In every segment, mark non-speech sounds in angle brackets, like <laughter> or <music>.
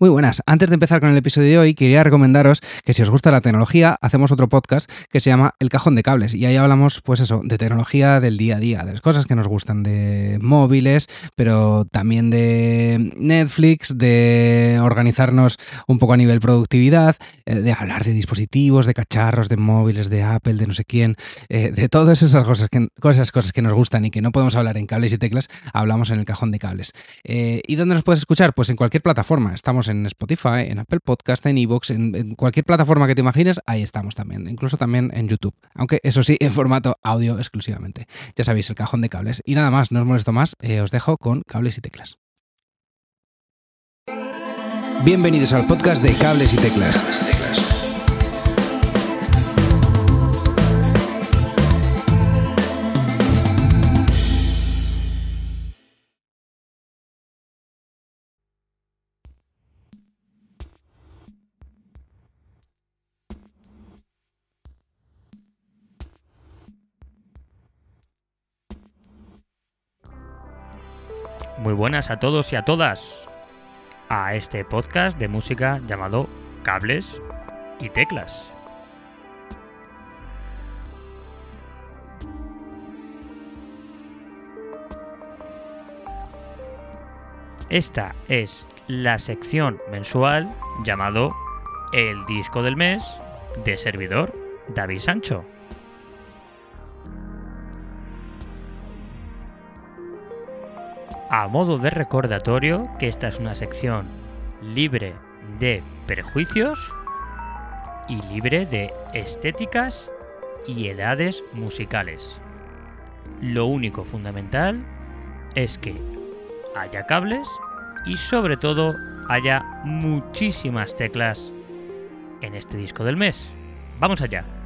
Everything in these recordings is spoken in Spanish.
Muy buenas. Antes de empezar con el episodio de hoy, quería recomendaros que si os gusta la tecnología, hacemos otro podcast que se llama El Cajón de Cables. Y ahí hablamos, pues eso, de tecnología del día a día, de las cosas que nos gustan, de móviles, pero también de Netflix, de organizarnos un poco a nivel productividad, eh, de hablar de dispositivos, de cacharros, de móviles, de Apple, de no sé quién, eh, de todas esas cosas que, cosas, cosas que nos gustan y que no podemos hablar en cables y teclas, hablamos en el Cajón de Cables. Eh, ¿Y dónde nos puedes escuchar? Pues en cualquier plataforma. Estamos en Spotify, en Apple Podcast, en Evox, en, cualquier plataforma que te imagines, ahí estamos también, incluso también en YouTube, aunque eso sí, <laughs> en formato audio exclusivamente. Ya sabéis, el cajón de cables. Y nada más, no os molesto más, eh, os dejo con cables y teclas. Bienvenidos al podcast de cables y teclas. Muy buenas a todos y a todas a este podcast de música llamado Cables y Teclas. Esta es la sección mensual llamado El disco del mes de servidor David Sancho. A modo de recordatorio que esta es una sección libre de prejuicios y libre de estéticas y edades musicales. Lo único fundamental es que haya cables y sobre todo haya muchísimas teclas en este disco del mes. Vamos allá.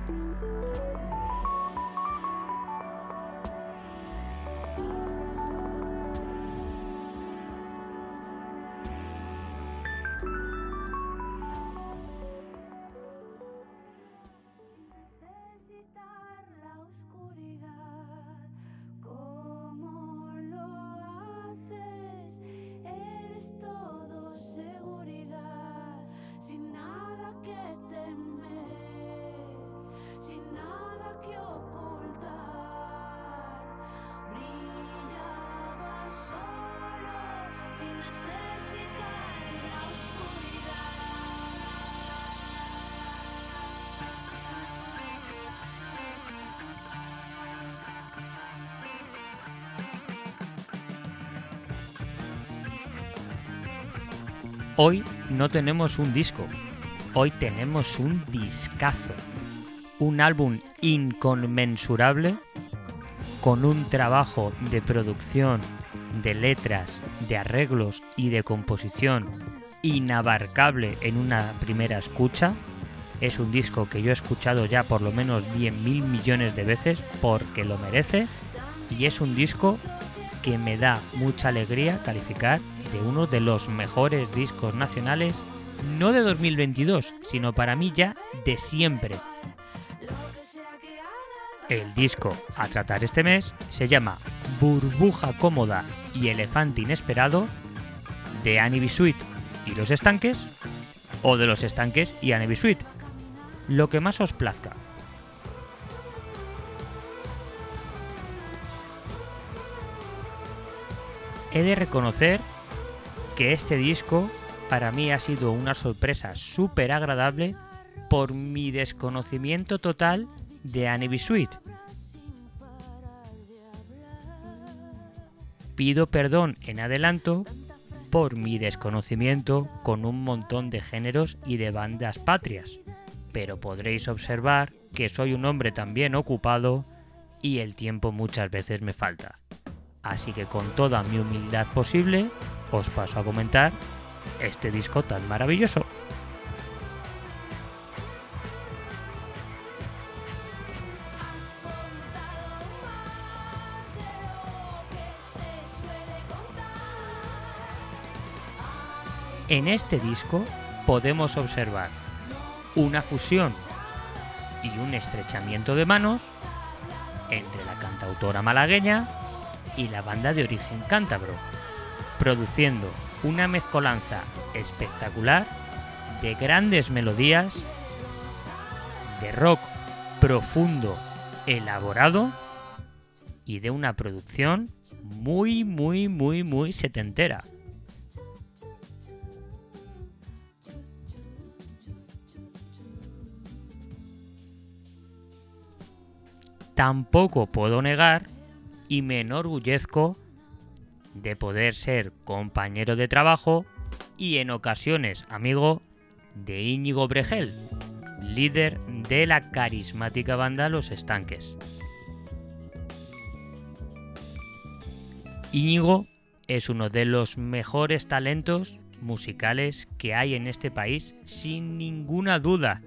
Hoy no tenemos un disco, hoy tenemos un discazo. Un álbum inconmensurable con un trabajo de producción, de letras, de arreglos y de composición inabarcable en una primera escucha. Es un disco que yo he escuchado ya por lo menos 10.000 millones de veces porque lo merece y es un disco que me da mucha alegría calificar de uno de los mejores discos nacionales, no de 2022, sino para mí ya de siempre. El disco a tratar este mes se llama Burbuja Cómoda y Elefante Inesperado de Annie Bisuit y los estanques o de los estanques y Annie Bisuit. Lo que más os plazca. He de reconocer que este disco para mí ha sido una sorpresa súper agradable por mi desconocimiento total de Annie Sweet. Pido perdón en adelanto por mi desconocimiento con un montón de géneros y de bandas patrias, pero podréis observar que soy un hombre también ocupado y el tiempo muchas veces me falta. Así que con toda mi humildad posible, os paso a comentar este disco tan maravilloso. En este disco podemos observar una fusión y un estrechamiento de manos entre la cantautora malagueña y la banda de origen cántabro, produciendo una mezcolanza espectacular, de grandes melodías, de rock profundo, elaborado y de una producción muy, muy, muy, muy setentera. Tampoco puedo negar y me enorgullezco de poder ser compañero de trabajo y en ocasiones amigo de Íñigo Bregel, líder de la carismática banda Los Estanques. Íñigo es uno de los mejores talentos musicales que hay en este país, sin ninguna duda.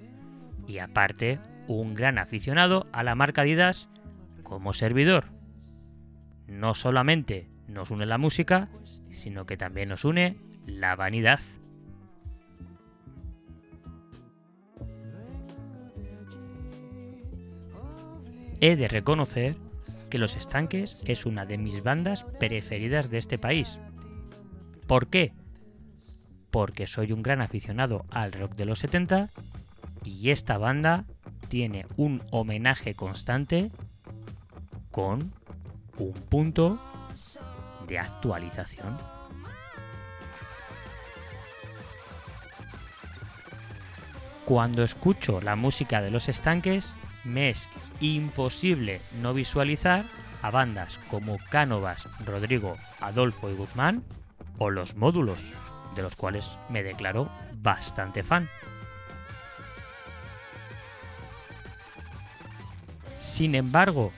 Y aparte, un gran aficionado a la marca Adidas como servidor. No solamente nos une la música, sino que también nos une la vanidad. He de reconocer que Los Estanques es una de mis bandas preferidas de este país. ¿Por qué? Porque soy un gran aficionado al rock de los 70 y esta banda tiene un homenaje constante con un punto de actualización. Cuando escucho la música de los estanques, me es imposible no visualizar a bandas como Cánovas, Rodrigo, Adolfo y Guzmán o los módulos, de los cuales me declaro bastante fan. Sin embargo,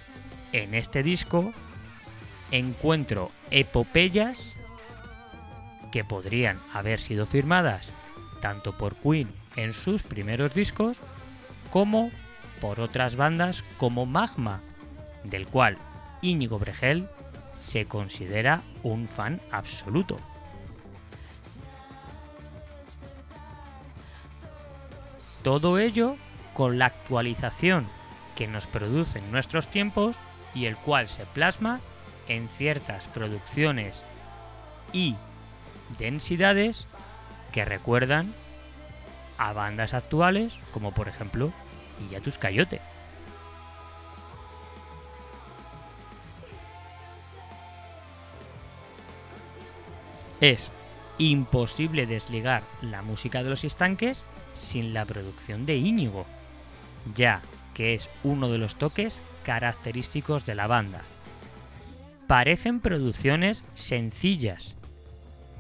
en este disco encuentro epopeyas que podrían haber sido firmadas tanto por Queen en sus primeros discos como por otras bandas como Magma, del cual Íñigo Bregel se considera un fan absoluto. Todo ello con la actualización que nos producen nuestros tiempos y el cual se plasma en ciertas producciones y densidades que recuerdan a bandas actuales como por ejemplo Illatus Cayote. Es imposible desligar la música de los estanques sin la producción de Íñigo, ya que es uno de los toques característicos de la banda. Parecen producciones sencillas,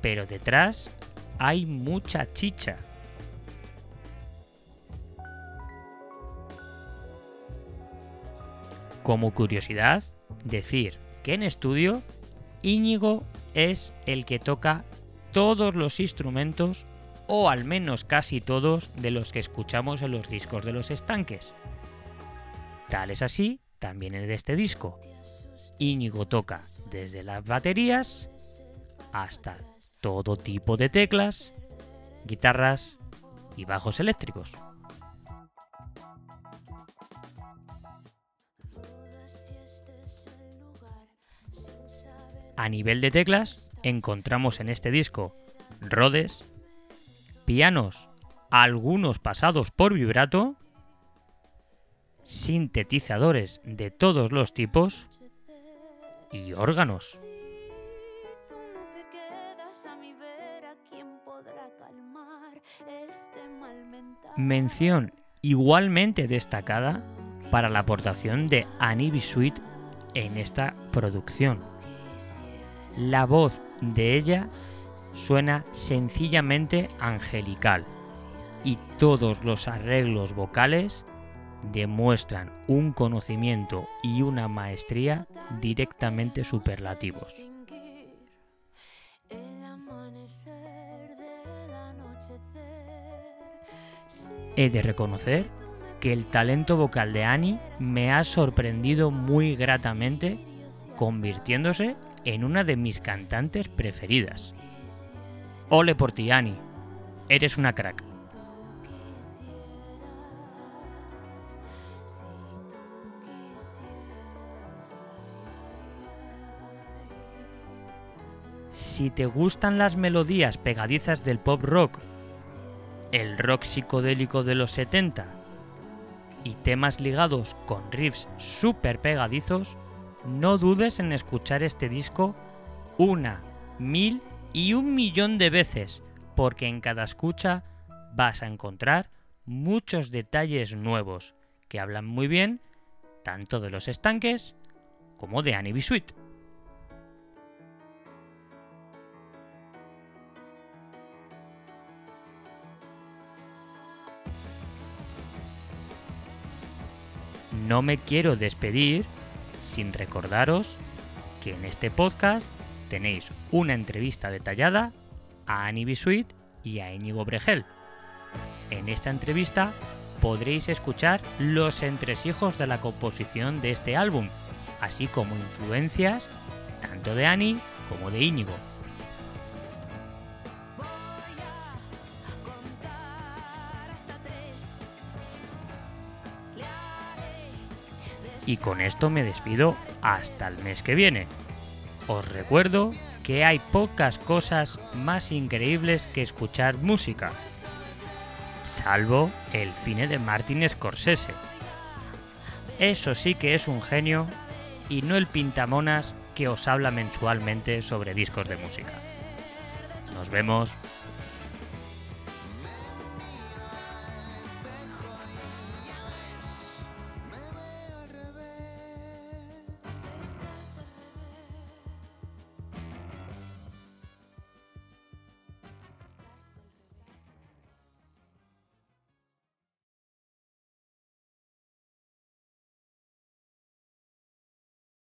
pero detrás hay mucha chicha. Como curiosidad, decir que en estudio Íñigo es el que toca todos los instrumentos o al menos casi todos de los que escuchamos en los discos de los estanques. Tal es así también en este disco. Íñigo toca desde las baterías hasta todo tipo de teclas, guitarras y bajos eléctricos. A nivel de teclas, encontramos en este disco Rhodes, pianos, algunos pasados por vibrato, sintetizadores de todos los tipos y órganos. Mención igualmente destacada para la aportación de Annie Bisuit en esta producción la voz de ella suena sencillamente angelical y todos los arreglos vocales demuestran un conocimiento y una maestría directamente superlativos. He de reconocer que el talento vocal de Annie me ha sorprendido muy gratamente, convirtiéndose en una de mis cantantes preferidas. Ole por ti, Annie. Eres una crack. Si te gustan las melodías pegadizas del pop rock, el rock psicodélico de los 70 y temas ligados con riffs súper pegadizos, no dudes en escuchar este disco una, mil y un millón de veces, porque en cada escucha vas a encontrar muchos detalles nuevos que hablan muy bien tanto de los estanques como de Annie B. Sweet. No me quiero despedir sin recordaros que en este podcast tenéis una entrevista detallada a Annie B. Sweet y a Íñigo Bregel. En esta entrevista podréis escuchar los entresijos de la composición de este álbum, así como influencias tanto de Annie como de Íñigo. Y con esto me despido hasta el mes que viene. Os recuerdo que hay pocas cosas más increíbles que escuchar música, salvo el cine de Martin Scorsese. Eso sí que es un genio y no el pintamonas que os habla mensualmente sobre discos de música. Nos vemos